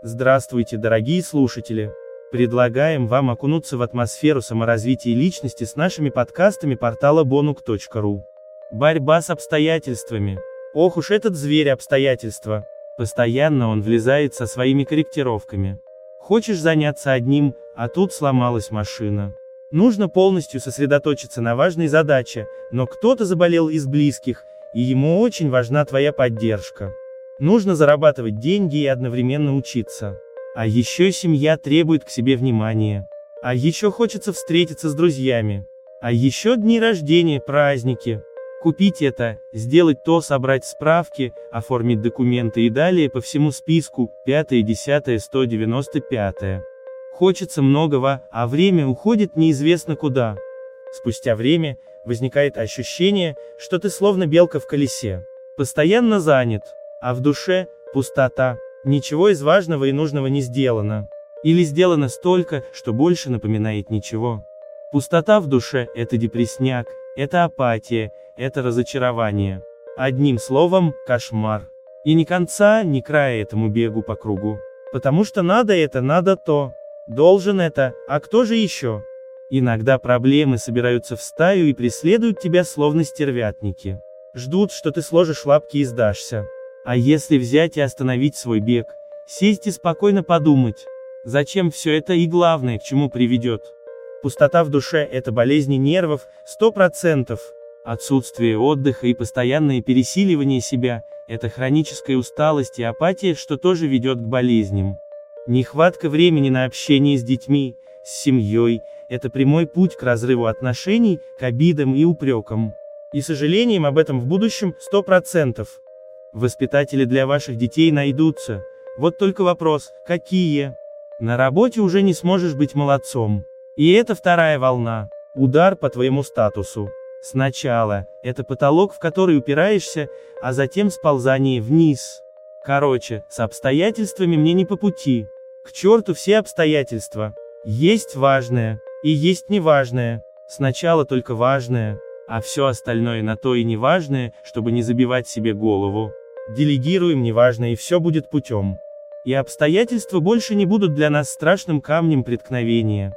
Здравствуйте, дорогие слушатели! Предлагаем вам окунуться в атмосферу саморазвития личности с нашими подкастами портала bonuk.ru. Борьба с обстоятельствами. Ох уж этот зверь обстоятельства. Постоянно он влезает со своими корректировками. Хочешь заняться одним, а тут сломалась машина. Нужно полностью сосредоточиться на важной задаче, но кто-то заболел из близких, и ему очень важна твоя поддержка. Нужно зарабатывать деньги и одновременно учиться. А еще семья требует к себе внимания. А еще хочется встретиться с друзьями. А еще дни рождения, праздники. Купить это, сделать то, собрать справки, оформить документы и далее по всему списку, 5, 10, 195. Хочется многого, а время уходит неизвестно куда. Спустя время, возникает ощущение, что ты словно белка в колесе. Постоянно занят. А в душе – пустота. Ничего из важного и нужного не сделано. Или сделано столько, что больше напоминает ничего. Пустота в душе – это депресняк, это апатия, это разочарование. Одним словом, кошмар. И ни конца, ни края этому бегу по кругу. Потому что надо это, надо то. Должен это, а кто же еще? Иногда проблемы собираются в стаю и преследуют тебя словно стервятники. Ждут, что ты сложишь лапки и сдашься. А если взять и остановить свой бег, сесть и спокойно подумать, зачем все это и главное, к чему приведет. Пустота в душе – это болезни нервов, 100%. Отсутствие отдыха и постоянное пересиливание себя – это хроническая усталость и апатия, что тоже ведет к болезням. Нехватка времени на общение с детьми, с семьей – это прямой путь к разрыву отношений, к обидам и упрекам. И сожалением об этом в будущем 100%. Воспитатели для ваших детей найдутся. Вот только вопрос, какие? На работе уже не сможешь быть молодцом. И это вторая волна. Удар по твоему статусу. Сначала, это потолок, в который упираешься, а затем сползание вниз. Короче, с обстоятельствами мне не по пути. К черту все обстоятельства. Есть важное, и есть неважное. Сначала только важное, а все остальное на то и неважное, чтобы не забивать себе голову. Делегируем неважно и все будет путем. И обстоятельства больше не будут для нас страшным камнем преткновения.